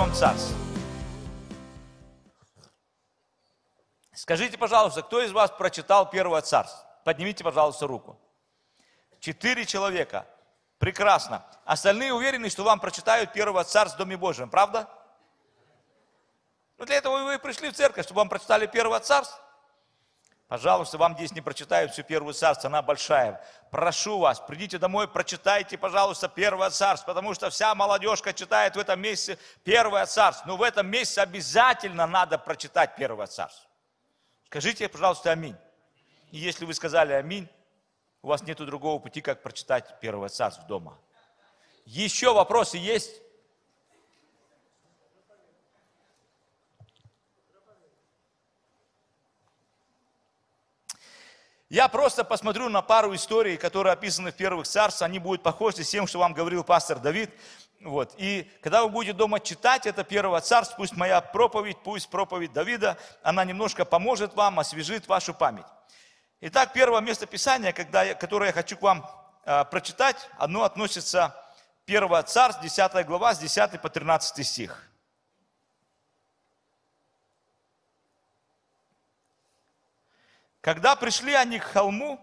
первом царстве. Скажите, пожалуйста, кто из вас прочитал первое царство? Поднимите, пожалуйста, руку. Четыре человека. Прекрасно. Остальные уверены, что вам прочитают первое царство в Доме Божьем, правда? Ну, для этого вы пришли в церковь, чтобы вам прочитали первое царство. Пожалуйста, вам здесь не прочитают всю первую царство, она большая. Прошу вас, придите домой, прочитайте, пожалуйста, первое царство, потому что вся молодежка читает в этом месяце первое царство. Но в этом месяце обязательно надо прочитать первое царство. Скажите, пожалуйста, аминь. И если вы сказали аминь, у вас нет другого пути, как прочитать первое царство дома. Еще вопросы есть? Я просто посмотрю на пару историй, которые описаны в первых царствах. Они будут похожи с тем, что вам говорил пастор Давид. Вот. И когда вы будете дома читать это первое царство, пусть моя проповедь, пусть проповедь Давида, она немножко поможет вам, освежит вашу память. Итак, первое место Писания, когда которое я хочу к вам э, прочитать, оно относится 1 Царств, 10 глава, с 10 по 13 стих. Когда пришли они к холму,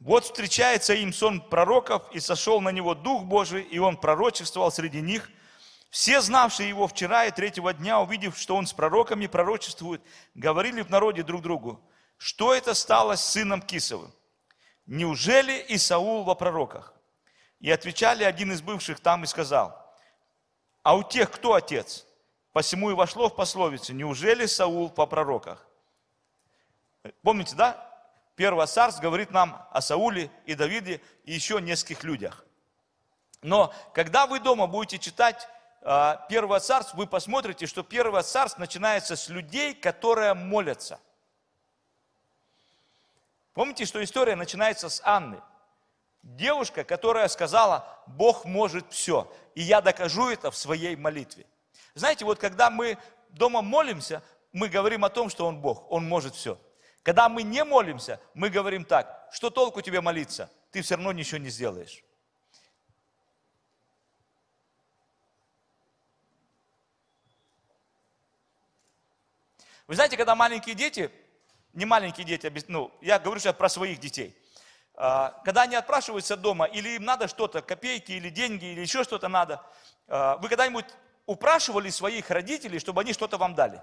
вот встречается им сон пророков, и сошел на него Дух Божий, и он пророчествовал среди них. Все, знавшие его вчера и третьего дня, увидев, что он с пророками пророчествует, говорили в народе друг другу, что это стало с сыном Кисовым? Неужели и Саул во пророках? И отвечали один из бывших там и сказал, а у тех кто отец? Посему и вошло в пословицу, неужели Саул по пророках? Помните, да? Первый царств говорит нам о Сауле и Давиде и еще нескольких людях. Но когда вы дома будете читать а, Первое царство, вы посмотрите, что Первое царство начинается с людей, которые молятся. Помните, что история начинается с Анны. Девушка, которая сказала, Бог может все, и я докажу это в своей молитве. Знаете, вот когда мы дома молимся, мы говорим о том, что Он Бог, Он может все. Когда мы не молимся, мы говорим так, что толку тебе молиться, ты все равно ничего не сделаешь. Вы знаете, когда маленькие дети, не маленькие дети, ну, я говорю сейчас про своих детей, а, когда они отпрашиваются дома, или им надо что-то, копейки или деньги, или еще что-то надо, а, вы когда-нибудь упрашивали своих родителей, чтобы они что-то вам дали?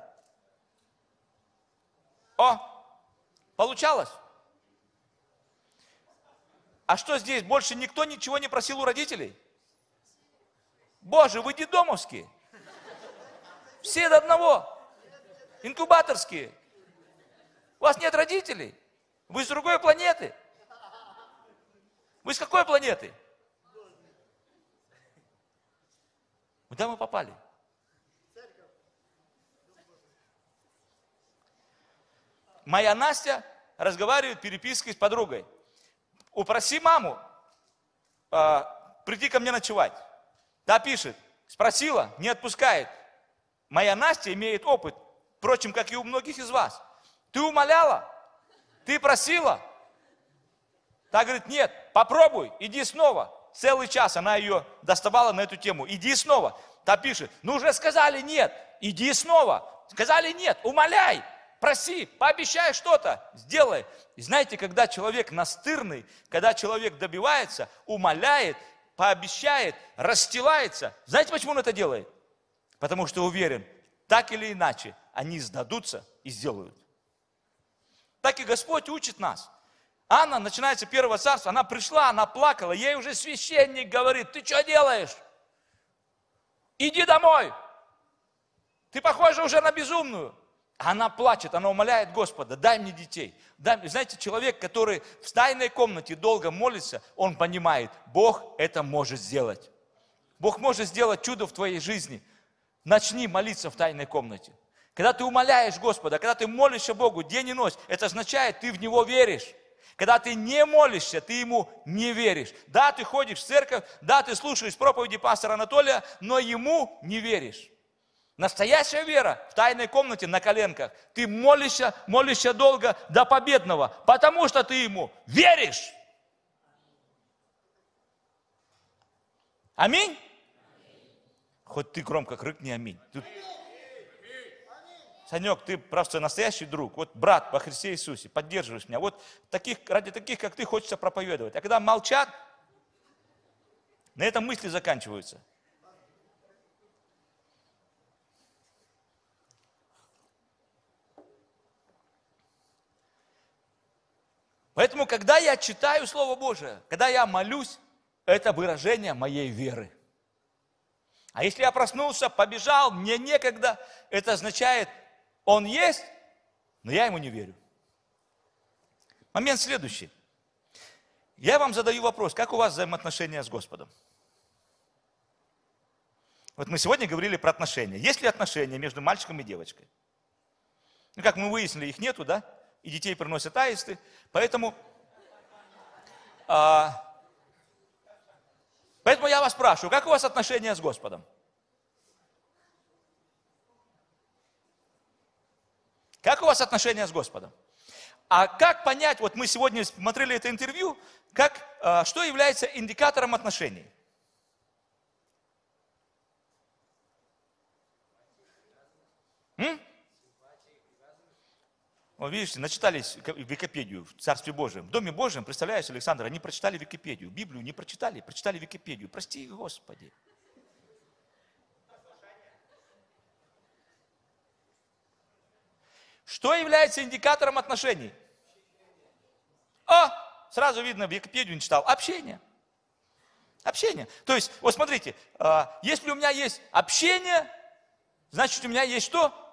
О, Получалось? А что здесь? Больше никто ничего не просил у родителей? Боже, вы детдомовские. Все до одного. Инкубаторские. У вас нет родителей. Вы с другой планеты. Вы с какой планеты? Куда мы попали? Моя Настя разговаривает перепиской с подругой. Упроси маму э, прийти ко мне ночевать. Та пишет, спросила, не отпускает. Моя Настя имеет опыт, впрочем, как и у многих из вас. Ты умоляла, ты просила. Та говорит, нет, попробуй, иди снова. Целый час она ее доставала на эту тему. Иди снова. Та пишет, ну уже сказали нет, иди снова. Сказали нет, умоляй проси, пообещай что-то, сделай. И знаете, когда человек настырный, когда человек добивается, умоляет, пообещает, расстилается, знаете, почему он это делает? Потому что уверен, так или иначе, они сдадутся и сделают. Так и Господь учит нас. Анна, начинается первого царства, она пришла, она плакала, ей уже священник говорит, ты что делаешь? Иди домой. Ты похожа уже на безумную. Она плачет, она умоляет Господа, дай мне детей. Дай мне. Знаете, человек, который в тайной комнате долго молится, он понимает, Бог это может сделать. Бог может сделать чудо в твоей жизни. Начни молиться в тайной комнате. Когда ты умоляешь Господа, когда ты молишься Богу день и ночь, это означает, ты в Него веришь. Когда ты не молишься, ты Ему не веришь. Да, ты ходишь в церковь, да, ты слушаешь проповеди пастора Анатолия, но Ему не веришь. Настоящая вера в тайной комнате на коленках. Ты молишься, молишься долго до победного, потому что ты ему веришь. Аминь? хоть ты громко крикни аминь. Тут... Санек, ты просто настоящий друг. Вот брат по Христе Иисусе, поддерживаешь меня. Вот таких, ради таких, как ты, хочется проповедовать. А когда молчат, на этом мысли заканчиваются. Поэтому, когда я читаю Слово Божие, когда я молюсь, это выражение моей веры. А если я проснулся, побежал, мне некогда, это означает, он есть, но я ему не верю. Момент следующий. Я вам задаю вопрос, как у вас взаимоотношения с Господом? Вот мы сегодня говорили про отношения. Есть ли отношения между мальчиком и девочкой? Ну, как мы выяснили, их нету, да? И детей приносят аисты. Поэтому, а, поэтому я вас спрашиваю, как у вас отношения с Господом? Как у вас отношения с Господом? А как понять, вот мы сегодня смотрели это интервью, как, а, что является индикатором отношений? М? Вот видите, начитались Википедию в Царстве Божьем. В Доме Божьем, представляешь, Александр, они прочитали Википедию. Библию не прочитали, прочитали Википедию. Прости, Господи. Что является индикатором отношений? А, сразу видно, Википедию не читал. Общение. Общение. То есть, вот смотрите, а, если у меня есть общение, значит у меня есть что?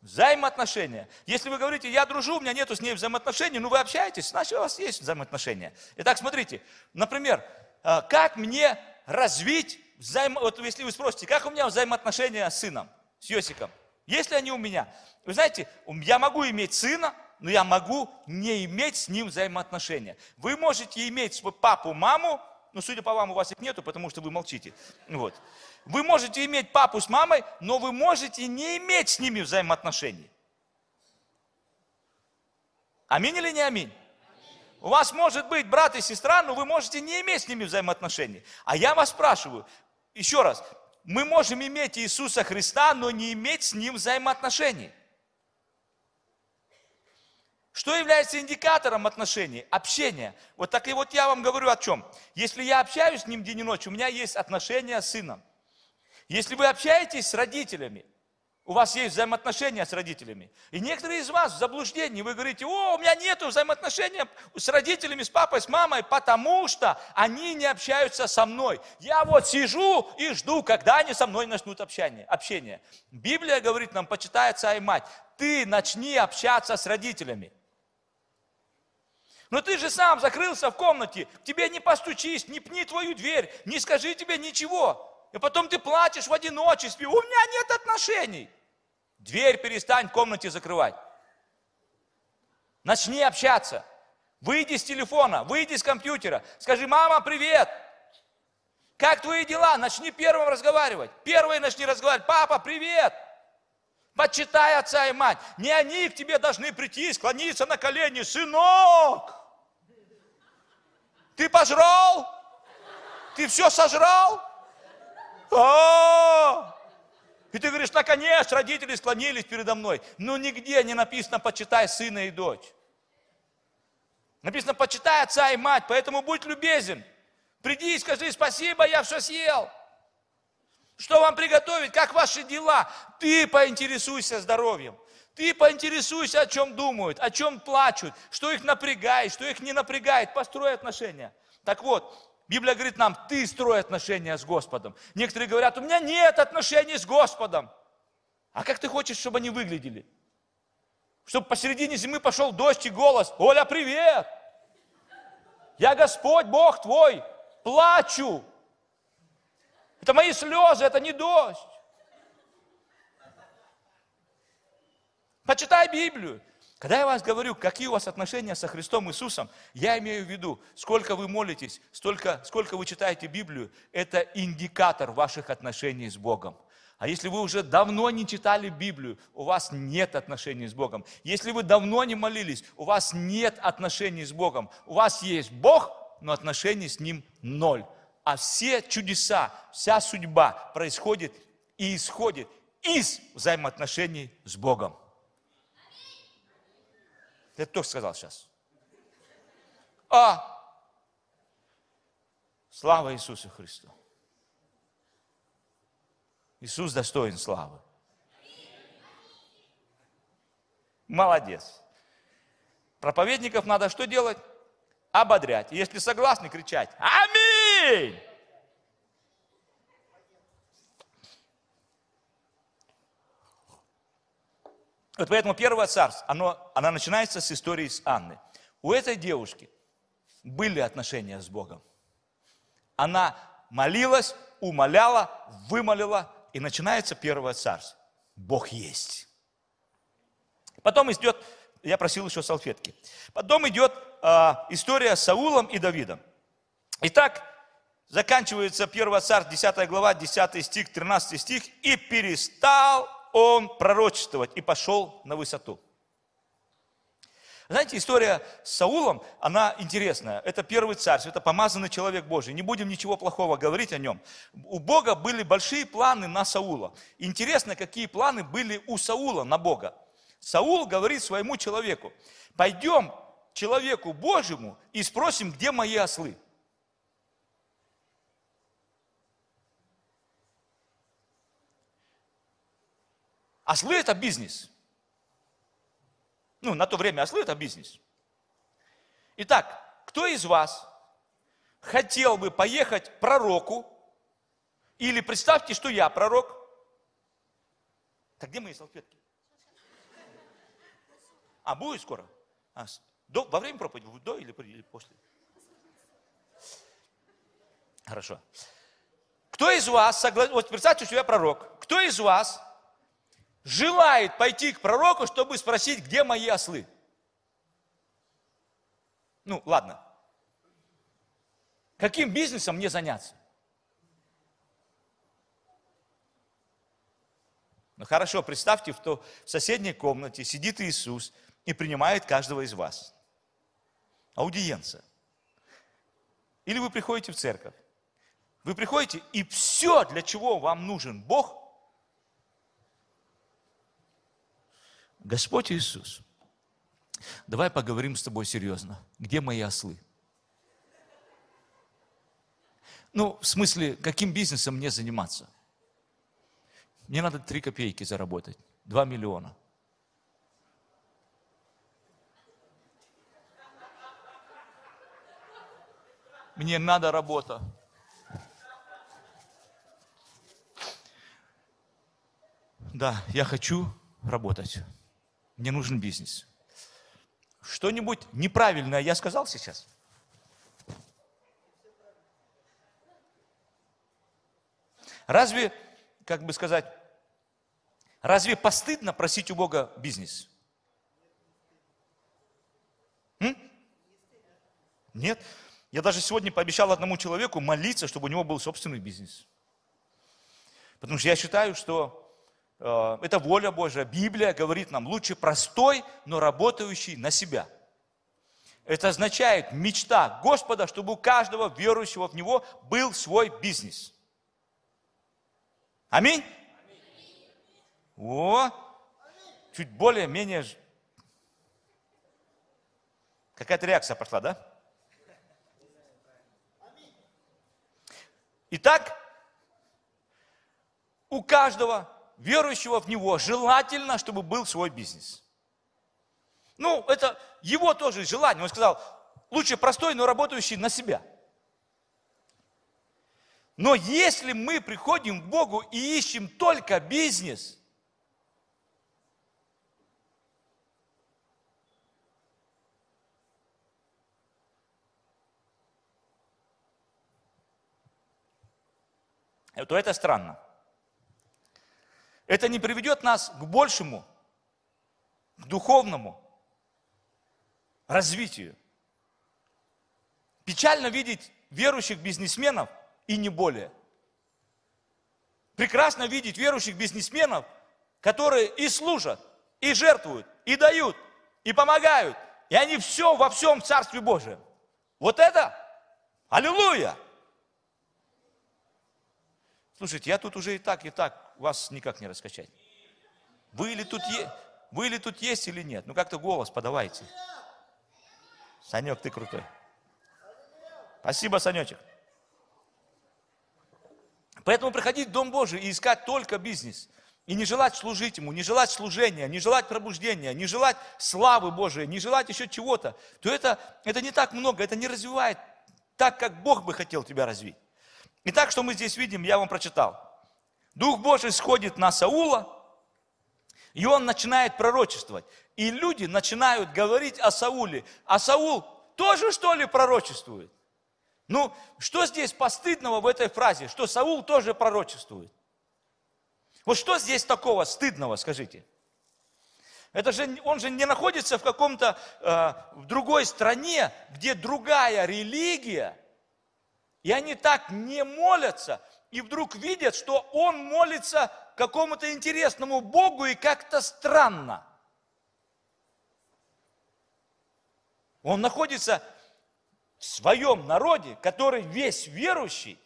Взаимоотношения. Если вы говорите, я дружу, у меня нету с ней взаимоотношений, ну вы общаетесь, значит у вас есть взаимоотношения. Итак, смотрите, например, э, как мне развить взаим... Вот если вы спросите, как у меня взаимоотношения с сыном, с Йосиком? Есть ли они у меня? Вы знаете, я могу иметь сына, но я могу не иметь с ним взаимоотношения. Вы можете иметь папу, маму, ну, судя по вам, у вас их нету, потому что вы молчите. Вот. Вы можете иметь папу с мамой, но вы можете не иметь с ними взаимоотношений. Аминь или не аминь? У вас может быть брат и сестра, но вы можете не иметь с ними взаимоотношений. А я вас спрашиваю, еще раз, мы можем иметь Иисуса Христа, но не иметь с Ним взаимоотношений. Что является индикатором отношений? Общение. Вот так и вот я вам говорю о чем. Если я общаюсь с ним день и ночь, у меня есть отношения с сыном. Если вы общаетесь с родителями, у вас есть взаимоотношения с родителями. И некоторые из вас в заблуждении, вы говорите, о, у меня нет взаимоотношений с родителями, с папой, с мамой, потому что они не общаются со мной. Я вот сижу и жду, когда они со мной начнут общение. общение. Библия говорит нам, почитай отца и мать, ты начни общаться с родителями. Но ты же сам закрылся в комнате, тебе не постучись, не пни твою дверь, не скажи тебе ничего. И потом ты плачешь в одиночестве, у меня нет отношений. Дверь перестань в комнате закрывать. Начни общаться. Выйди с телефона, выйди с компьютера. Скажи, мама, привет. Как твои дела? Начни первым разговаривать. Первый начни разговаривать. Папа, привет. Почитай отца и мать. Не они к тебе должны прийти, склониться на колени. Сынок, ты пожрал? Ты все сожрал? А! И ты говоришь, наконец, родители склонились передо мной. Но нигде не написано, почитай сына и дочь. Написано, почитай отца и мать, поэтому будь любезен. Приди и скажи, спасибо, я все съел. Что вам приготовить? Как ваши дела? Ты поинтересуйся здоровьем. Ты поинтересуйся, о чем думают, о чем плачут, что их напрягает, что их не напрягает. Построй отношения. Так вот, Библия говорит нам, ты строй отношения с Господом. Некоторые говорят, у меня нет отношений с Господом. А как ты хочешь, чтобы они выглядели? Чтобы посередине зимы пошел дождь и голос, Оля, привет! Я Господь, Бог твой, плачу. Это мои слезы, это не дождь. Почитай Библию. Когда я вас говорю, какие у вас отношения со Христом Иисусом, я имею в виду, сколько вы молитесь, столько, сколько вы читаете Библию, это индикатор ваших отношений с Богом. А если вы уже давно не читали Библию, у вас нет отношений с Богом. Если вы давно не молились, у вас нет отношений с Богом. У вас есть Бог, но отношений с Ним ноль. А все чудеса, вся судьба происходит и исходит из взаимоотношений с Богом. Это кто сказал сейчас? А, слава Иисусу Христу. Иисус достоин славы. Молодец. Проповедников надо что делать? Ободрять. Если согласны, кричать «Аминь!» Вот поэтому первое царство, оно, она начинается с истории с Анны. У этой девушки были отношения с Богом. Она молилась, умоляла, вымолила, и начинается первое царство. Бог есть. Потом идет, я просил еще салфетки. Потом идет э, история с Саулом и Давидом. Итак, заканчивается первое царство, 10 глава, 10 стих, 13 стих. «И перестал он пророчествовать и пошел на высоту». Знаете, история с Саулом, она интересная. Это первый царь, это помазанный человек Божий. Не будем ничего плохого говорить о нем. У Бога были большие планы на Саула. Интересно, какие планы были у Саула на Бога. Саул говорит своему человеку, пойдем человеку Божьему и спросим, где мои ослы. Ослы – это бизнес. Ну, на то время ослы – это бизнес. Итак, кто из вас хотел бы поехать пророку, или представьте, что я пророк, так где мои салфетки? А, будет скоро? А, до, во время проповеди? До или, или после? Хорошо. Кто из вас, согла... вот представьте, что я пророк, кто из вас желает пойти к пророку, чтобы спросить, где мои ослы. Ну, ладно. Каким бизнесом мне заняться? Ну хорошо, представьте, что в соседней комнате сидит Иисус и принимает каждого из вас. Аудиенция. Или вы приходите в церковь. Вы приходите, и все, для чего вам нужен Бог, Господь Иисус, давай поговорим с тобой серьезно. Где мои ослы? Ну, в смысле, каким бизнесом мне заниматься? Мне надо три копейки заработать, два миллиона. Мне надо работа. Да, я хочу работать. Мне нужен бизнес. Что-нибудь неправильное я сказал сейчас? Разве, как бы сказать, разве постыдно просить у Бога бизнес? М? Нет. Я даже сегодня пообещал одному человеку молиться, чтобы у него был собственный бизнес. Потому что я считаю, что это воля Божья. Библия говорит нам, лучше простой, но работающий на себя. Это означает мечта Господа, чтобы у каждого верующего в Него был свой бизнес. Аминь? О, чуть более-менее... Какая-то реакция пошла, да? Итак, у каждого верующего в него желательно, чтобы был свой бизнес. Ну, это его тоже желание. Он сказал, лучше простой, но работающий на себя. Но если мы приходим к Богу и ищем только бизнес, то это странно это не приведет нас к большему, к духовному развитию. Печально видеть верующих бизнесменов и не более. Прекрасно видеть верующих бизнесменов, которые и служат, и жертвуют, и дают, и помогают. И они все во всем в Царстве Божьем. Вот это, аллилуйя! Слушайте, я тут уже и так, и так, вас никак не раскачать. Вы или тут, е... Вы или тут есть или нет? Ну как-то голос подавайте. Санек, ты крутой. Спасибо, Санечек. Поэтому приходить в Дом Божий и искать только бизнес. И не желать служить Ему, не желать служения, не желать пробуждения, не желать славы Божией, не желать еще чего-то, то это, это не так много, это не развивает так, как Бог бы хотел тебя развить. Итак, что мы здесь видим, я вам прочитал. Дух Божий сходит на Саула, и он начинает пророчествовать. И люди начинают говорить о Сауле. А Саул тоже, что ли, пророчествует? Ну, что здесь постыдного в этой фразе, что Саул тоже пророчествует? Вот что здесь такого стыдного, скажите? Это же, он же не находится в каком-то, э, в другой стране, где другая религия, и они так не молятся, и вдруг видят, что он молится какому-то интересному Богу и как-то странно. Он находится в своем народе, который весь верующий,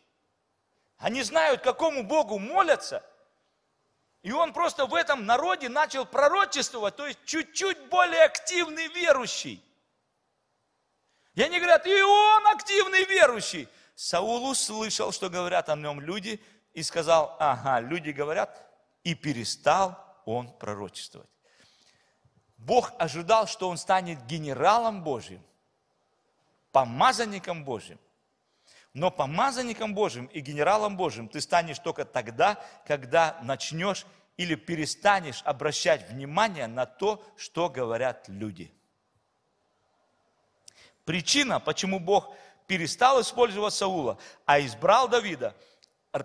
они знают, какому Богу молятся, и он просто в этом народе начал пророчествовать, то есть чуть-чуть более активный верующий. И они говорят, и он активный верующий. Саул услышал, что говорят о нем люди, и сказал, ага, люди говорят, и перестал он пророчествовать. Бог ожидал, что он станет генералом Божьим, помазанником Божьим. Но помазанником Божьим и генералом Божьим ты станешь только тогда, когда начнешь или перестанешь обращать внимание на то, что говорят люди. Причина, почему Бог перестал использовать Саула, а избрал Давида,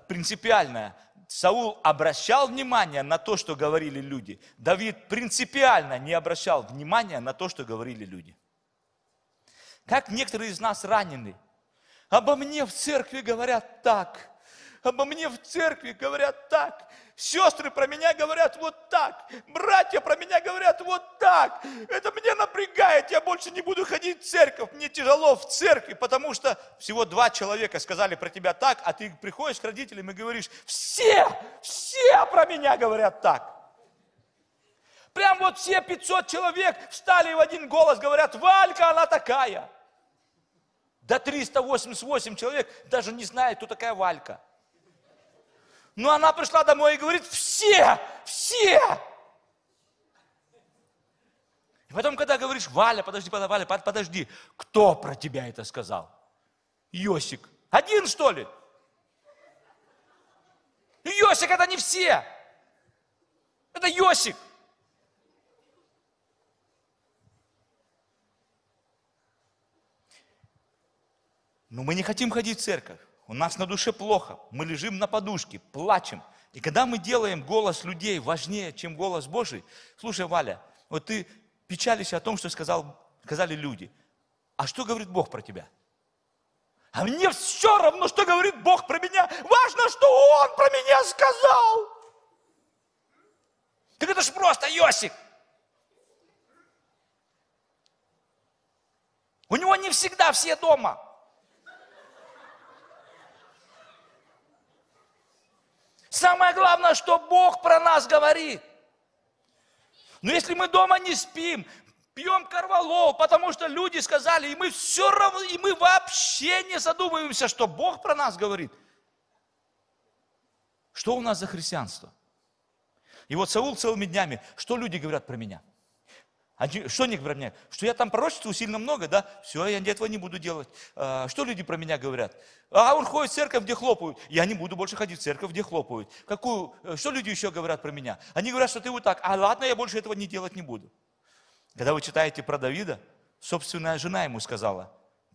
принципиальная. Саул обращал внимание на то, что говорили люди. Давид принципиально не обращал внимания на то, что говорили люди. Как некоторые из нас ранены. Обо мне в церкви говорят так. Обо мне в церкви говорят так. Сестры про меня говорят вот так. Братья про меня говорят вот так. Это меня напрягает. Я больше не буду ходить в церковь. Мне тяжело в церкви, потому что всего два человека сказали про тебя так, а ты приходишь к родителям и говоришь, все, все про меня говорят так. Прям вот все 500 человек встали в один голос, говорят, Валька, она такая. До 388 человек даже не знает, кто такая Валька. Но она пришла домой и говорит, все, все. И потом, когда говоришь, Валя, подожди, Валя, подожди, кто про тебя это сказал? Йосик. Один, что ли? Йосик это не все. Это Йосик. Но мы не хотим ходить в церковь у нас на душе плохо, мы лежим на подушке, плачем. И когда мы делаем голос людей важнее, чем голос Божий, слушай, Валя, вот ты печалишься о том, что сказал, сказали люди. А что говорит Бог про тебя? А мне все равно, что говорит Бог про меня. Важно, что Он про меня сказал. Так это ж просто Йосик. У него не всегда все дома. Самое главное, что Бог про нас говорит. Но если мы дома не спим, пьем корвалол, потому что люди сказали, и мы все равно, и мы вообще не задумываемся, что Бог про нас говорит. Что у нас за христианство? И вот Саул целыми днями, что люди говорят про меня – они, что они говорят мне? Что я там пророчествую сильно много, да? Все, я этого не буду делать. А, что люди про меня говорят? А он ходит в церковь, где хлопают. Я не буду больше ходить в церковь, где хлопают. Какую, э, что люди еще говорят про меня? Они говорят, что ты вот так. А ладно, я больше этого не делать не буду. Когда вы читаете про Давида, собственная жена ему сказала,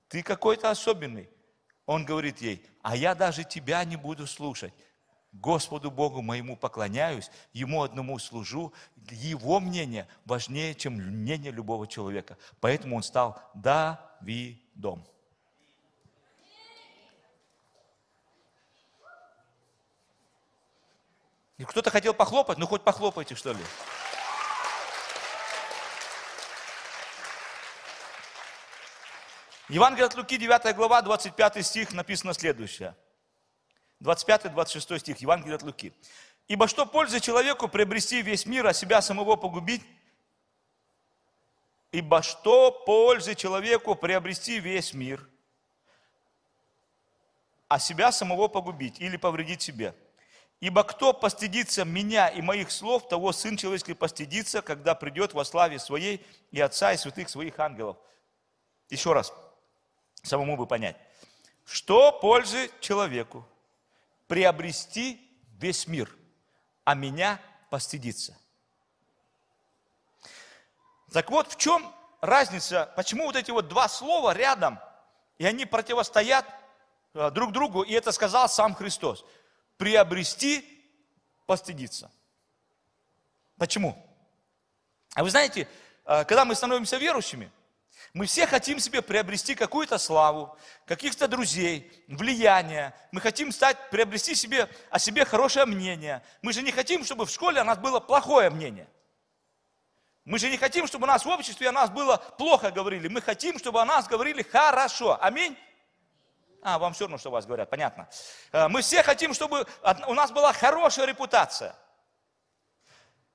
ты какой-то особенный. Он говорит ей, а я даже тебя не буду слушать. Господу Богу моему поклоняюсь, Ему одному служу, Его мнение важнее, чем мнение любого человека. Поэтому он стал Давидом. И кто-то хотел похлопать, ну хоть похлопайте, что ли. Евангелие от Луки, 9 глава, 25 стих, написано следующее. 25-26 стих, Евангелие от Луки. «Ибо что пользы человеку приобрести весь мир, а себя самого погубить? Ибо что пользы человеку приобрести весь мир, а себя самого погубить или повредить себе? Ибо кто постыдится меня и моих слов, того Сын Человеческий постыдится, когда придет во славе Своей и Отца и святых Своих ангелов. Еще раз, самому бы понять. Что пользы человеку приобрести весь мир, а меня постыдиться? Так вот, в чем разница, почему вот эти вот два слова рядом, и они противостоят э, друг другу, и это сказал сам Христос – приобрести, постыдиться. Почему? А вы знаете, э, когда мы становимся верующими, мы все хотим себе приобрести какую-то славу, каких-то друзей, влияние. Мы хотим стать, приобрести себе о себе хорошее мнение. Мы же не хотим, чтобы в школе о нас было плохое мнение. Мы же не хотим, чтобы у нас в обществе о нас было плохо говорили. Мы хотим, чтобы о нас говорили хорошо. Аминь. А, вам все равно, что вас говорят, понятно. Э, мы все хотим, чтобы у нас была хорошая репутация.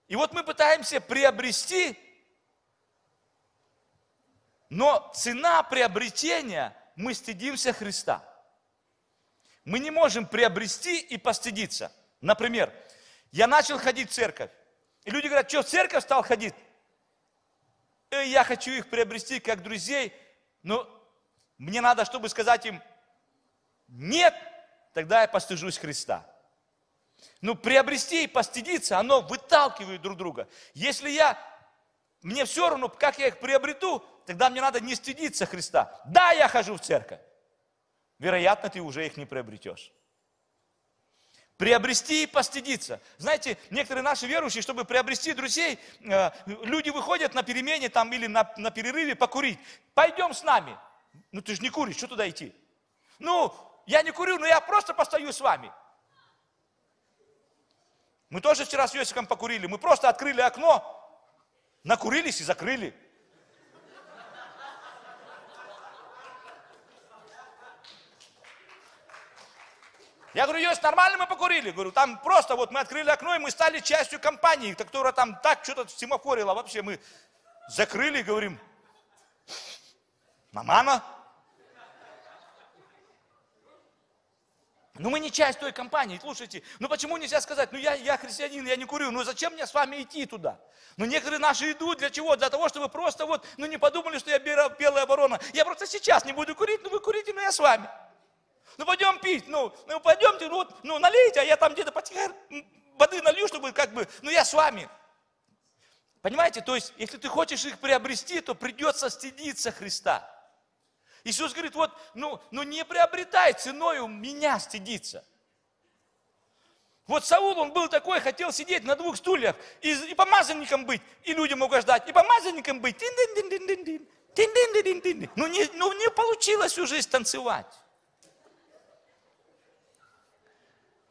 И вот мы пытаемся приобрести, но цена приобретения, мы стыдимся Христа. Мы не можем приобрести и постыдиться. Например, я начал ходить в церковь. И люди говорят, что в церковь стал ходить? И э, я хочу их приобрести как друзей, но мне надо, чтобы сказать им, нет, тогда я постыжусь Христа. Ну, приобрести и постыдиться, оно выталкивает друг друга. Если я, мне все равно, как я их приобрету, тогда мне надо не стыдиться Христа. Да, я хожу в церковь. Вероятно, ты уже их не приобретешь. Приобрести и постыдиться. Знаете, некоторые наши верующие, чтобы приобрести друзей, э, люди выходят на перемене там или на, на перерыве покурить. Пойдем с нами. Ну ты же не куришь, что туда идти? Ну, я не курю, но я просто постою с вами. Мы тоже вчера с Йосиком покурили. Мы просто открыли окно, накурились и закрыли. Я говорю, Йосик, нормально мы покурили? Говорю, там просто вот мы открыли окно, и мы стали частью компании, которая там так что-то семафорила. Вообще мы закрыли и говорим, нормально. Ну мы не часть той компании, слушайте, ну почему нельзя сказать, ну я, я христианин, я не курю, ну зачем мне с вами идти туда? Ну некоторые наши идут для чего? Для того, чтобы просто вот, ну не подумали, что я белая ворона. Я просто сейчас не буду курить, ну вы курите, но я с вами. Ну пойдем пить, ну, ну пойдемте, ну, вот, ну налейте, а я там где-то потихоньку воды налью, чтобы как бы, ну я с вами. Понимаете, то есть, если ты хочешь их приобрести, то придется стыдиться Христа. Иисус говорит, вот, ну, ну не приобретай ценою меня стыдиться. Вот Саул, он был такой, хотел сидеть на двух стульях, и, и помазанником быть, и людям угождать, и помазанником быть. Ну не, ну не получилось всю жизнь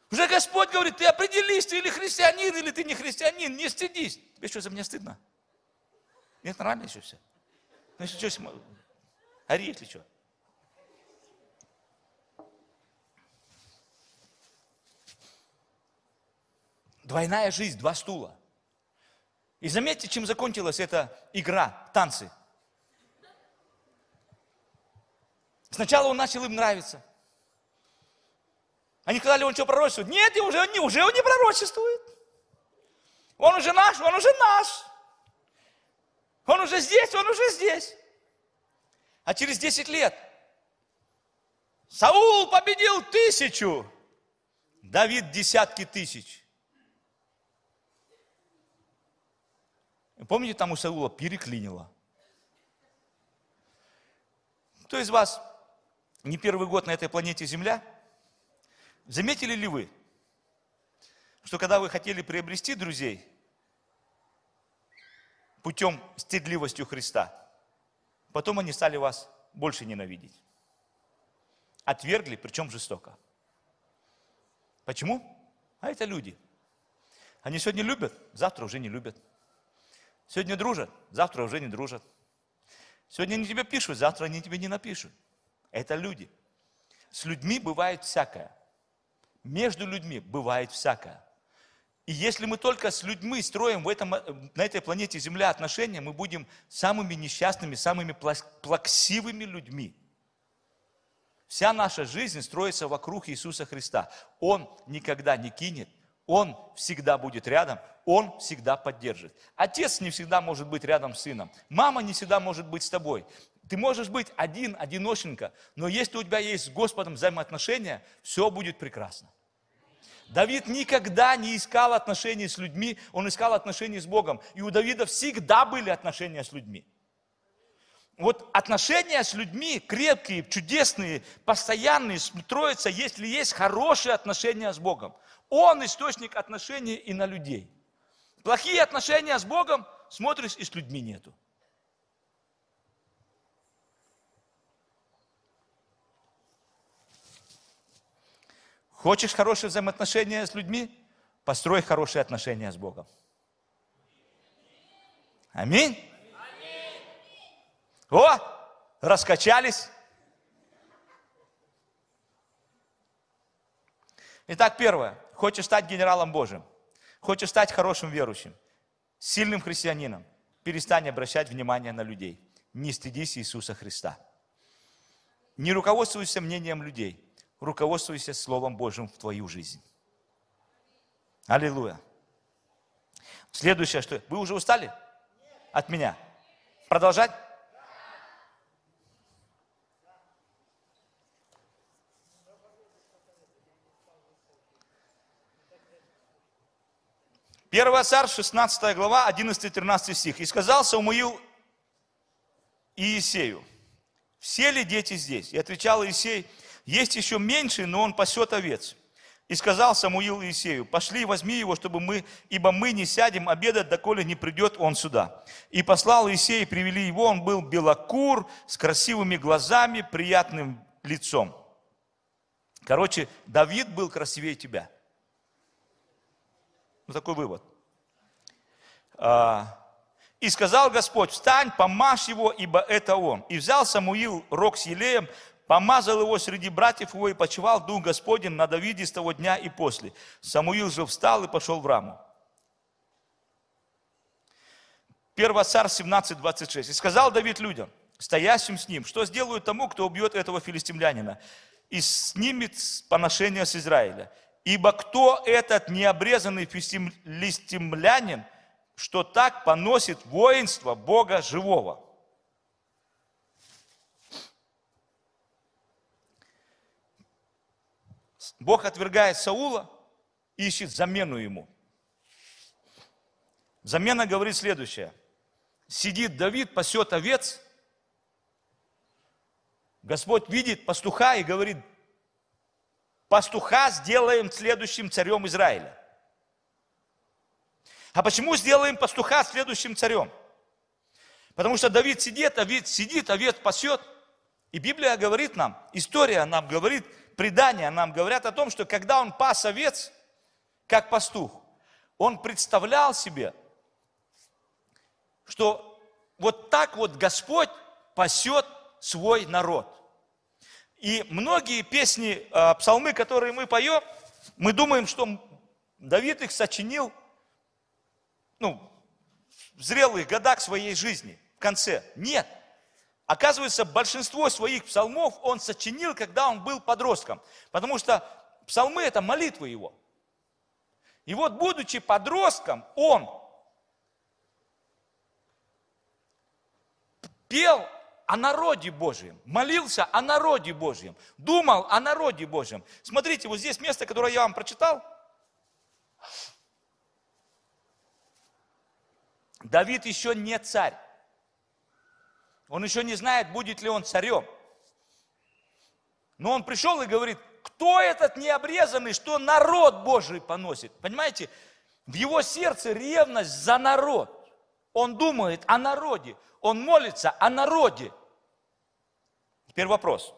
Уже Господь говорит, ты определись, ты или христианин, или ты не христианин, не стыдись. Тебе что, за меня стыдно? Нет, нормально еще все. Ну, если что, Ори, если что. Двойная жизнь, два стула. И заметьте, чем закончилась эта игра, танцы. Сначала он начал им нравиться. Они сказали, он что, пророчествует? Нет, уже, он не, уже он не пророчествует. Он уже наш, он уже наш. Он уже здесь, он уже здесь. А через 10 лет Саул победил тысячу, Давид десятки тысяч. Помните, там у Саула переклинило. Кто из вас не первый год на этой планете Земля? Заметили ли вы, что когда вы хотели приобрести друзей путем стыдливостью Христа – Потом они стали вас больше ненавидеть. Отвергли, причем жестоко. Почему? А это люди. Они сегодня любят, завтра уже не любят. Сегодня дружат, завтра уже не дружат. Сегодня они тебе пишут, завтра они тебе не напишут. Это люди. С людьми бывает всякое. Между людьми бывает всякое. И если мы только с людьми строим в этом, на этой планете Земля отношения, мы будем самыми несчастными, самыми плаксивыми людьми. Вся наша жизнь строится вокруг Иисуса Христа. Он никогда не кинет, Он всегда будет рядом, Он всегда поддержит. Отец не всегда может быть рядом с сыном, мама не всегда может быть с тобой. Ты можешь быть один, одиноченька, но если у тебя есть с Господом взаимоотношения, все будет прекрасно. Давид никогда не искал отношений с людьми, он искал отношения с Богом. И у Давида всегда были отношения с людьми. Вот отношения с людьми крепкие, чудесные, постоянные, строятся, если есть хорошие отношения с Богом. Он источник отношений и на людей. Плохие отношения с Богом, смотришь, и с людьми нету. Хочешь хорошие взаимоотношения с людьми? Построй хорошие отношения с Богом. Аминь. О, раскачались. Итак, первое. Хочешь стать генералом Божьим, хочешь стать хорошим верующим, сильным христианином, перестань обращать внимание на людей. Не стыдись Иисуса Христа. Не руководствуйся мнением людей руководствуйся Словом Божьим в твою жизнь. Аллилуйя. Следующее, что... Вы уже устали от меня? Продолжать? Первая царь, 16 глава, 11-13 стих. «И сказал Самуил Иисею, все ли дети здесь? И отвечал Иисей, есть еще меньший, но он пасет овец. И сказал Самуил Иисею, пошли, возьми его, чтобы мы, ибо мы не сядем обедать, доколе не придет он сюда. И послал Иисей, привели его, он был белокур, с красивыми глазами, приятным лицом. Короче, Давид был красивее тебя. Вот такой вывод. А, и сказал Господь, встань, помажь его, ибо это он. И взял Самуил рог с елеем, помазал его среди братьев его и почевал Дух Господень на Давиде с того дня и после. Самуил же встал и пошел в раму. 1 царь 17, 26. И сказал Давид людям, стоящим с ним, что сделают тому, кто убьет этого филистимлянина и снимет поношение с Израиля. Ибо кто этот необрезанный филистимлянин, что так поносит воинство Бога живого? Бог отвергает Саула и ищет замену ему. Замена говорит следующее. Сидит Давид, пасет овец. Господь видит пастуха и говорит, пастуха сделаем следующим царем Израиля. А почему сделаем пастуха следующим царем? Потому что Давид сидит, овец сидит, овец пасет. И Библия говорит нам, история нам говорит, предания нам говорят о том, что когда он пас овец, как пастух, он представлял себе, что вот так вот Господь пасет свой народ. И многие песни, а, псалмы, которые мы поем, мы думаем, что Давид их сочинил ну, в зрелых годах своей жизни, в конце. Нет. Оказывается, большинство своих псалмов он сочинил, когда он был подростком. Потому что псалмы – это молитвы его. И вот, будучи подростком, он пел о народе Божьем, молился о народе Божьем, думал о народе Божьем. Смотрите, вот здесь место, которое я вам прочитал. Давид еще не царь. Он еще не знает, будет ли он царем. Но он пришел и говорит, кто этот необрезанный, что народ Божий поносит? Понимаете, в его сердце ревность за народ. Он думает о народе, он молится о народе. Теперь вопрос.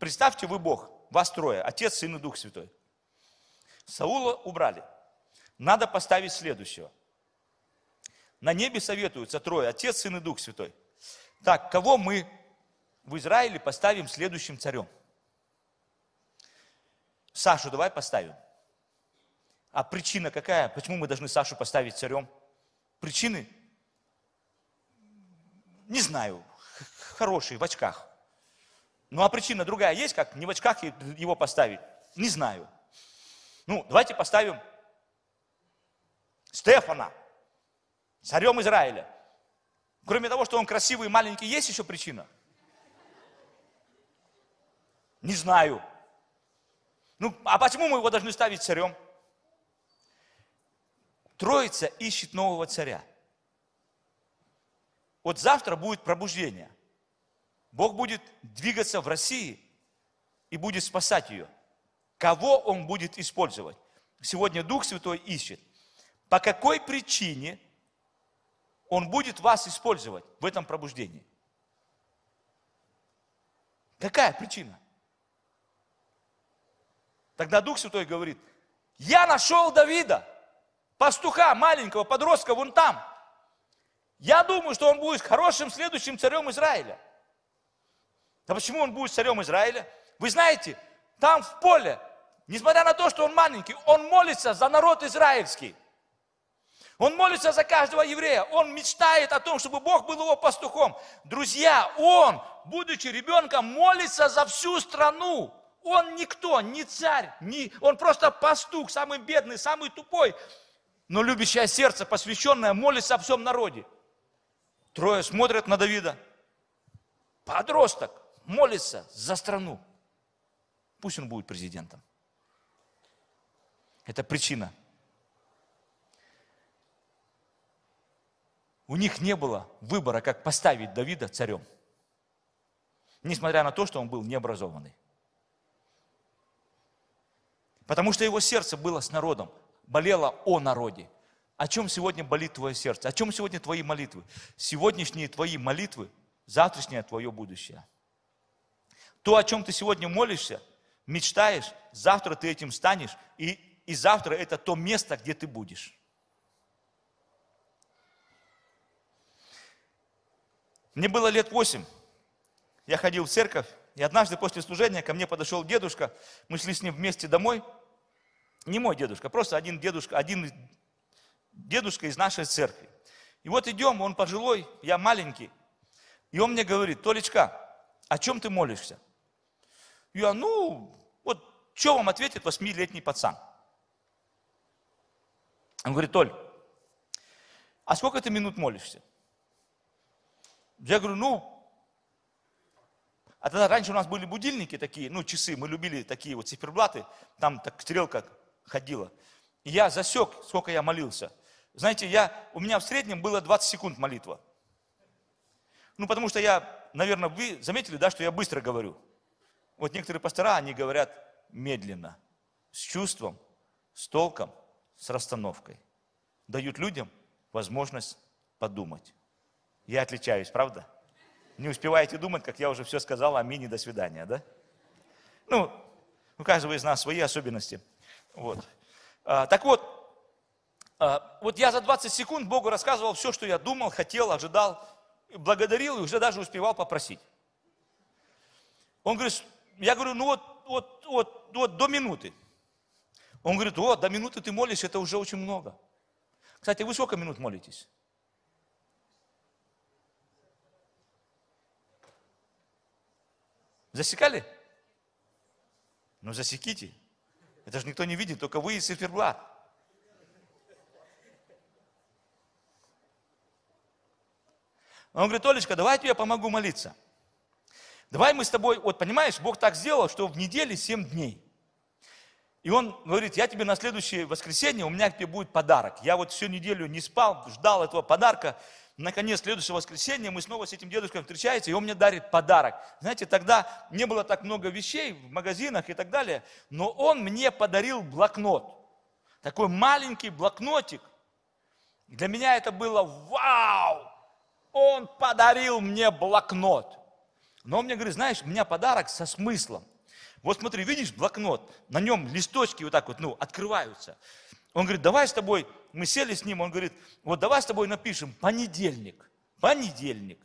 Представьте, вы Бог, вас трое, Отец, Сын и Дух Святой. Саула убрали. Надо поставить следующего. На небе советуются трое, Отец, Сын и Дух Святой. Так, кого мы в Израиле поставим следующим царем? Сашу давай поставим. А причина какая? Почему мы должны Сашу поставить царем? Причины? Не знаю. Хорошие, в очках. Ну а причина другая есть, как не в очках его поставить? Не знаю. Ну, давайте поставим Стефана, царем Израиля. Кроме того, что он красивый и маленький, есть еще причина? Не знаю. Ну, а почему мы его должны ставить царем? Троица ищет нового царя. Вот завтра будет пробуждение. Бог будет двигаться в России и будет спасать ее. Кого Он будет использовать? Сегодня Дух Святой ищет. По какой причине Он будет вас использовать в этом пробуждении? Какая причина? Тогда Дух Святой говорит, я нашел Давида, пастуха маленького, подростка, вон там. Я думаю, что он будет хорошим следующим царем Израиля. А почему он будет царем Израиля? Вы знаете, там в поле, несмотря на то, что он маленький, он молится за народ израильский. Он молится за каждого еврея. Он мечтает о том, чтобы Бог был его пастухом. Друзья, он, будучи ребенком, молится за всю страну. Он никто, не царь, не, он просто пастух, самый бедный, самый тупой, но любящее сердце, посвященное, молится о всем народе. Трое смотрят на Давида. Подросток молится за страну. Пусть он будет президентом. Это причина. У них не было выбора, как поставить Давида царем. Несмотря на то, что он был необразованный. Потому что его сердце было с народом, болело о народе. О чем сегодня болит твое сердце? О чем сегодня твои молитвы? Сегодняшние твои молитвы, завтрашнее твое будущее. То, о чем ты сегодня молишься, мечтаешь, завтра ты этим станешь, и, и завтра это то место, где ты будешь. Мне было лет восемь. Я ходил в церковь, и однажды после служения ко мне подошел дедушка, мы шли с ним вместе домой – не мой дедушка, просто один дедушка, один дедушка из нашей церкви. И вот идем, он пожилой, я маленький. И он мне говорит, Толечка, о чем ты молишься? Я, ну, вот что вам ответит восьмилетний пацан? Он говорит, Толь, а сколько ты минут молишься? Я говорю, ну, а тогда раньше у нас были будильники такие, ну, часы, мы любили такие вот циферблаты, там так стрелка ходила. И я засек, сколько я молился. Знаете, я, у меня в среднем было 20 секунд молитва. Ну, потому что я, наверное, вы заметили, да, что я быстро говорю. Вот некоторые пастора, они говорят медленно, с чувством, с толком, с расстановкой. Дают людям возможность подумать. Я отличаюсь, правда? Не успеваете думать, как я уже все сказал, аминь и до свидания, да? Ну, у каждого из нас свои особенности. Вот. А, так вот, а, вот я за 20 секунд Богу рассказывал все, что я думал, хотел, ожидал, благодарил и уже даже успевал попросить. Он говорит, я говорю, ну вот, вот, вот, вот до минуты. Он говорит, о, до минуты ты молишься, это уже очень много. Кстати, вы сколько минут молитесь? Засекали? Ну, засеките. Это же никто не видит, только вы и циферблат. Он говорит, Олечка, давай я тебе помогу молиться. Давай мы с тобой, вот понимаешь, Бог так сделал, что в неделе 7 дней. И он говорит, я тебе на следующее воскресенье, у меня к тебе будет подарок. Я вот всю неделю не спал, ждал этого подарка. Наконец, следующее воскресенье мы снова с этим дедушкой встречаемся, и он мне дарит подарок. Знаете, тогда не было так много вещей в магазинах и так далее, но он мне подарил блокнот. Такой маленький блокнотик. Для меня это было вау! Он подарил мне блокнот. Но он мне говорит, знаешь, у меня подарок со смыслом. Вот смотри, видишь блокнот, на нем листочки вот так вот, ну, открываются. Он говорит, давай с тобой, мы сели с ним, он говорит, вот давай с тобой напишем понедельник, понедельник.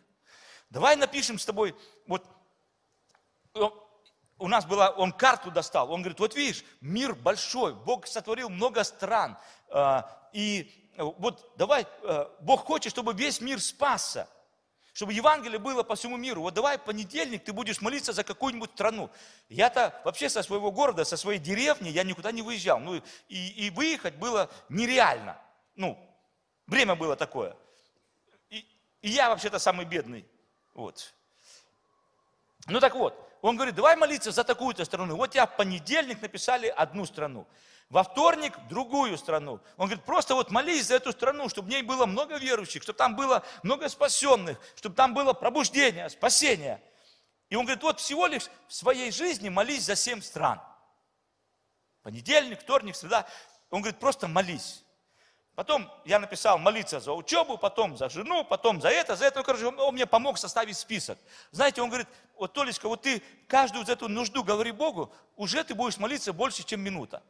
Давай напишем с тобой, вот, у нас была, он карту достал, он говорит, вот видишь, мир большой, Бог сотворил много стран, э, и вот давай, э, Бог хочет, чтобы весь мир спасся, чтобы Евангелие было по всему миру. Вот давай понедельник ты будешь молиться за какую-нибудь страну. Я-то вообще со своего города, со своей деревни, я никуда не выезжал. Ну и, и выехать было нереально. Ну, время было такое. И, и я вообще-то самый бедный. Вот. Ну так вот, он говорит, давай молиться за такую-то страну. Вот я в понедельник написали одну страну. Во вторник другую страну. Он говорит, просто вот молись за эту страну, чтобы в ней было много верующих, чтобы там было много спасенных, чтобы там было пробуждение, спасение. И он говорит, вот всего лишь в своей жизни молись за семь стран. Понедельник, вторник, среда. Он говорит, просто молись. Потом я написал молиться за учебу, потом за жену, потом за это, за это. Ну, короче, он мне помог составить список. Знаете, он говорит, вот, Толечка, вот ты каждую эту нужду говори Богу, уже ты будешь молиться больше, чем минута.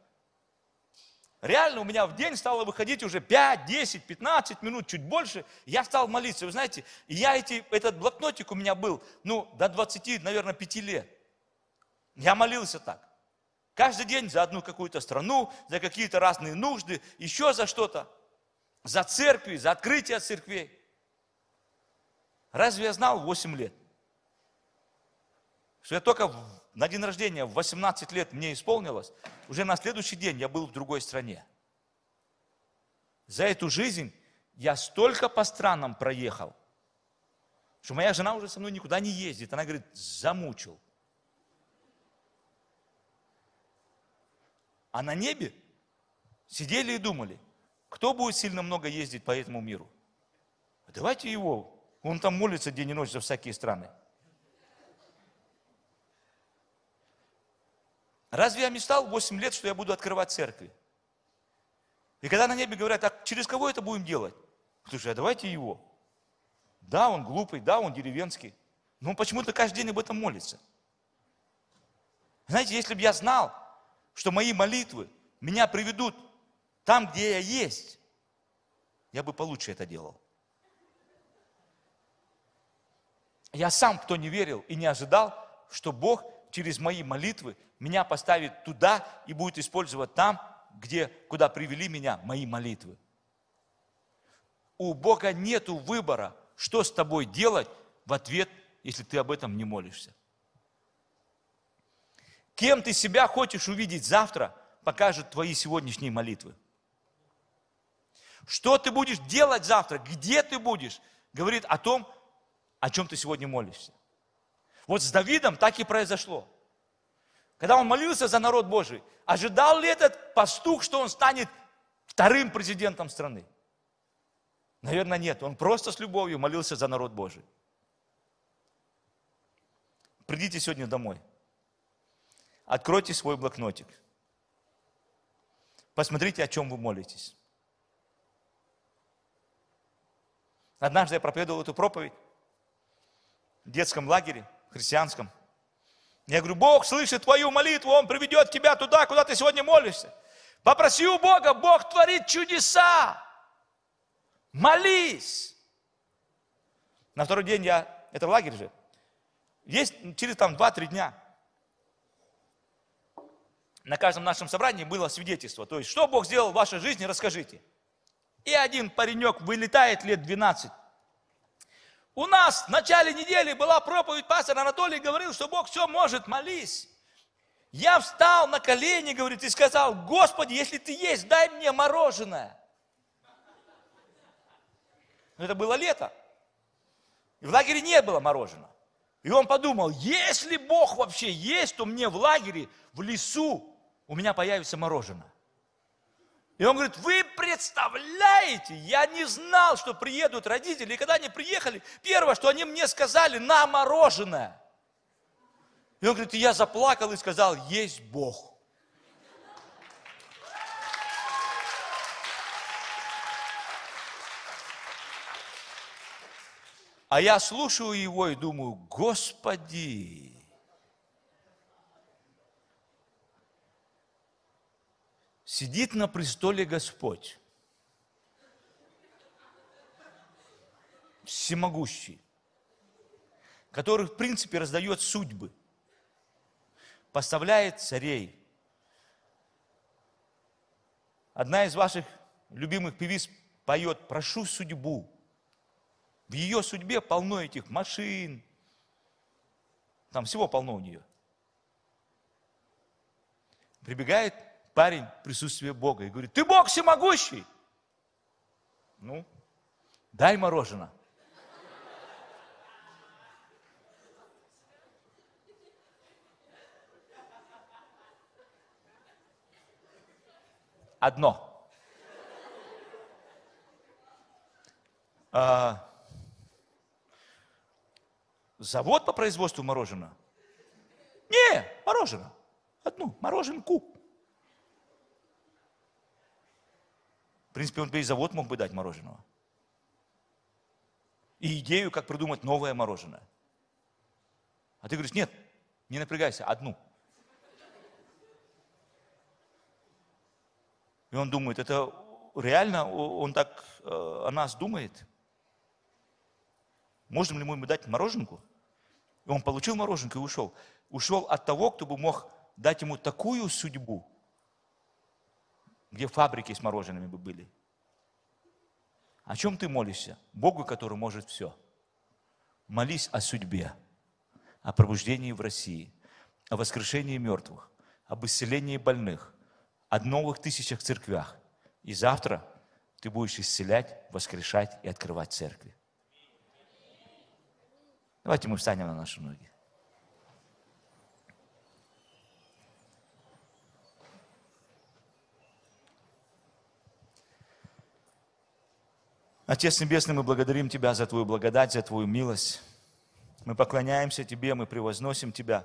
Реально у меня в день стало выходить уже 5, 10, 15 минут, чуть больше. Я стал молиться. Вы знаете, я эти, этот блокнотик у меня был, ну, до 20, наверное, 5 лет. Я молился так. Каждый день за одну какую-то страну, за какие-то разные нужды, еще за что-то. За церкви, за открытие церквей. Разве я знал 8 лет? Что я только на день рождения в 18 лет мне исполнилось, уже на следующий день я был в другой стране. За эту жизнь я столько по странам проехал, что моя жена уже со мной никуда не ездит. Она говорит, замучил. А на небе сидели и думали, кто будет сильно много ездить по этому миру? Давайте его. Он там молится день и ночь за всякие страны. Разве я мечтал 8 лет, что я буду открывать церкви? И когда на небе говорят, а через кого это будем делать? Слушай, а давайте его. Да, он глупый, да, он деревенский. Но он почему-то каждый день об этом молится. Знаете, если бы я знал, что мои молитвы меня приведут там, где я есть, я бы получше это делал. Я сам, кто не верил и не ожидал, что Бог через мои молитвы меня поставит туда и будет использовать там, где, куда привели меня мои молитвы. У Бога нет выбора, что с тобой делать в ответ, если ты об этом не молишься. Кем ты себя хочешь увидеть завтра, покажут твои сегодняшние молитвы. Что ты будешь делать завтра, где ты будешь, говорит о том, о чем ты сегодня молишься. Вот с Давидом так и произошло. Когда он молился за народ Божий, ожидал ли этот пастух, что он станет вторым президентом страны? Наверное, нет. Он просто с любовью молился за народ Божий. Придите сегодня домой. Откройте свой блокнотик. Посмотрите, о чем вы молитесь. Однажды я проповедовал эту проповедь в детском лагере, христианском. Я говорю, Бог слышит твою молитву, Он приведет тебя туда, куда ты сегодня молишься. Попроси у Бога, Бог творит чудеса. Молись. На второй день я, это лагерь же, есть через там 2-3 дня – на каждом нашем собрании было свидетельство. То есть, что Бог сделал в вашей жизни, расскажите. И один паренек вылетает лет 12. У нас в начале недели была проповедь, пастор Анатолий говорил, что Бог все может, молись. Я встал на колени, говорит, и сказал, Господи, если ты есть, дай мне мороженое. Это было лето. И в лагере не было мороженого. И он подумал, если Бог вообще есть, то мне в лагере, в лесу у меня появится мороженое. И он говорит, вы представляете, я не знал, что приедут родители. И когда они приехали, первое, что они мне сказали, на мороженое. И он говорит, и я заплакал и сказал, есть Бог. А я слушаю его и думаю, Господи, сидит на престоле Господь, всемогущий, который, в принципе, раздает судьбы, поставляет царей. Одна из ваших любимых певиц поет «Прошу судьбу». В ее судьбе полно этих машин, там всего полно у нее. Прибегает парень в присутствие Бога и говорит, ты Бог всемогущий. Ну, дай мороженое. Одно. А, завод по производству мороженого? Не, мороженое. Одну, мороженку. Принципе, он бы и завод мог бы дать мороженого. И идею, как придумать новое мороженое. А ты говоришь, нет, не напрягайся, одну. И он думает, это реально он так э, о нас думает? Можем ли мы ему дать мороженку? И он получил мороженку и ушел. Ушел от того, кто бы мог дать ему такую судьбу, где фабрики с мороженными бы были. О чем ты молишься? Богу, который может все. Молись о судьбе, о пробуждении в России, о воскрешении мертвых, об исцелении больных, о новых тысячах церквях. И завтра ты будешь исцелять, воскрешать и открывать церкви. Давайте мы встанем на наши ноги. Отец Небесный, мы благодарим Тебя за Твою благодать, за Твою милость. Мы поклоняемся Тебе, мы превозносим Тебя.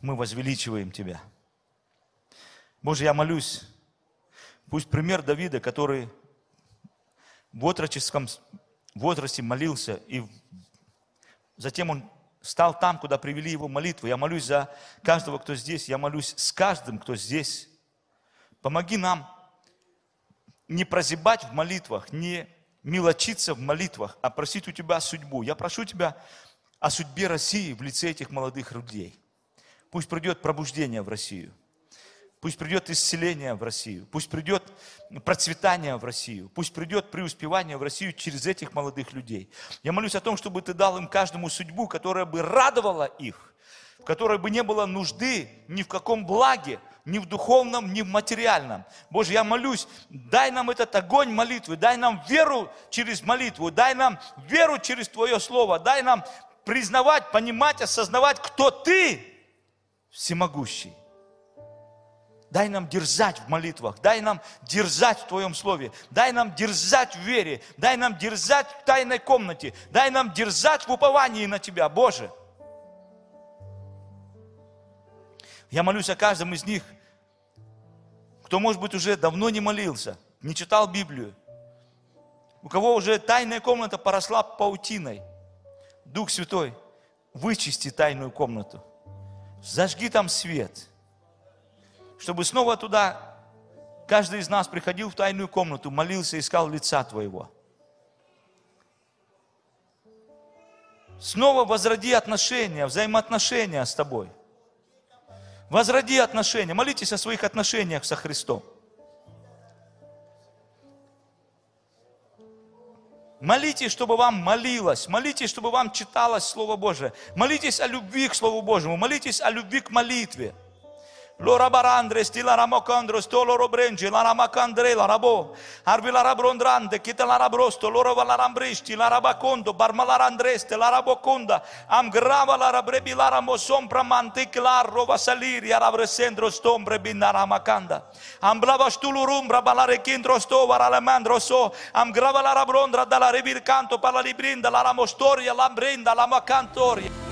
Мы возвеличиваем Тебя. Боже, я молюсь, пусть пример Давида, который в отроческом возрасте молился, и затем он стал там, куда привели его молитву. Я молюсь за каждого, кто здесь, я молюсь с каждым, кто здесь. Помоги нам не прозябать в молитвах, не мелочиться в молитвах, а просить у Тебя судьбу. Я прошу Тебя о судьбе России в лице этих молодых людей. Пусть придет пробуждение в Россию. Пусть придет исцеление в Россию. Пусть придет процветание в Россию. Пусть придет преуспевание в Россию через этих молодых людей. Я молюсь о том, чтобы Ты дал им каждому судьбу, которая бы радовала их, в которой бы не было нужды ни в каком благе, ни в духовном, ни в материальном. Боже, я молюсь, дай нам этот огонь молитвы, дай нам веру через молитву, дай нам веру через Твое Слово, дай нам признавать, понимать, осознавать, кто Ты, всемогущий. Дай нам дерзать в молитвах, дай нам дерзать в Твоем Слове, дай нам дерзать в вере, дай нам дерзать в тайной комнате, дай нам дерзать в уповании на Тебя, Боже. Я молюсь о каждом из них, кто, может быть, уже давно не молился, не читал Библию, у кого уже тайная комната поросла паутиной. Дух Святой, вычисти тайную комнату, зажги там свет – чтобы снова туда каждый из нас приходил в тайную комнату, молился, искал лица Твоего. Снова возроди отношения, взаимоотношения с Тобой. Возроди отношения. Молитесь о своих отношениях со Христом. Молитесь, чтобы вам молилось. Молитесь, чтобы вам читалось Слово Божие. Молитесь о любви к Слову Божьему. Молитесь о любви к молитве. Lora barandre stila ramocandro stolo robrengi la ramacandre la rabo. Arvi la rabrondrande kita la rabrosto loro va la rambristi la rabacondo barmalarandreste la raboconda am grava la rabrebi la ramosom pramantic la rova saliri aravresendro stombre binara macanda am blava stulurum brabalare kindro sto varalemandro so. Am grava la rabrondra dalla rebir canto per la librinda la ramostoria la brenda la macantoria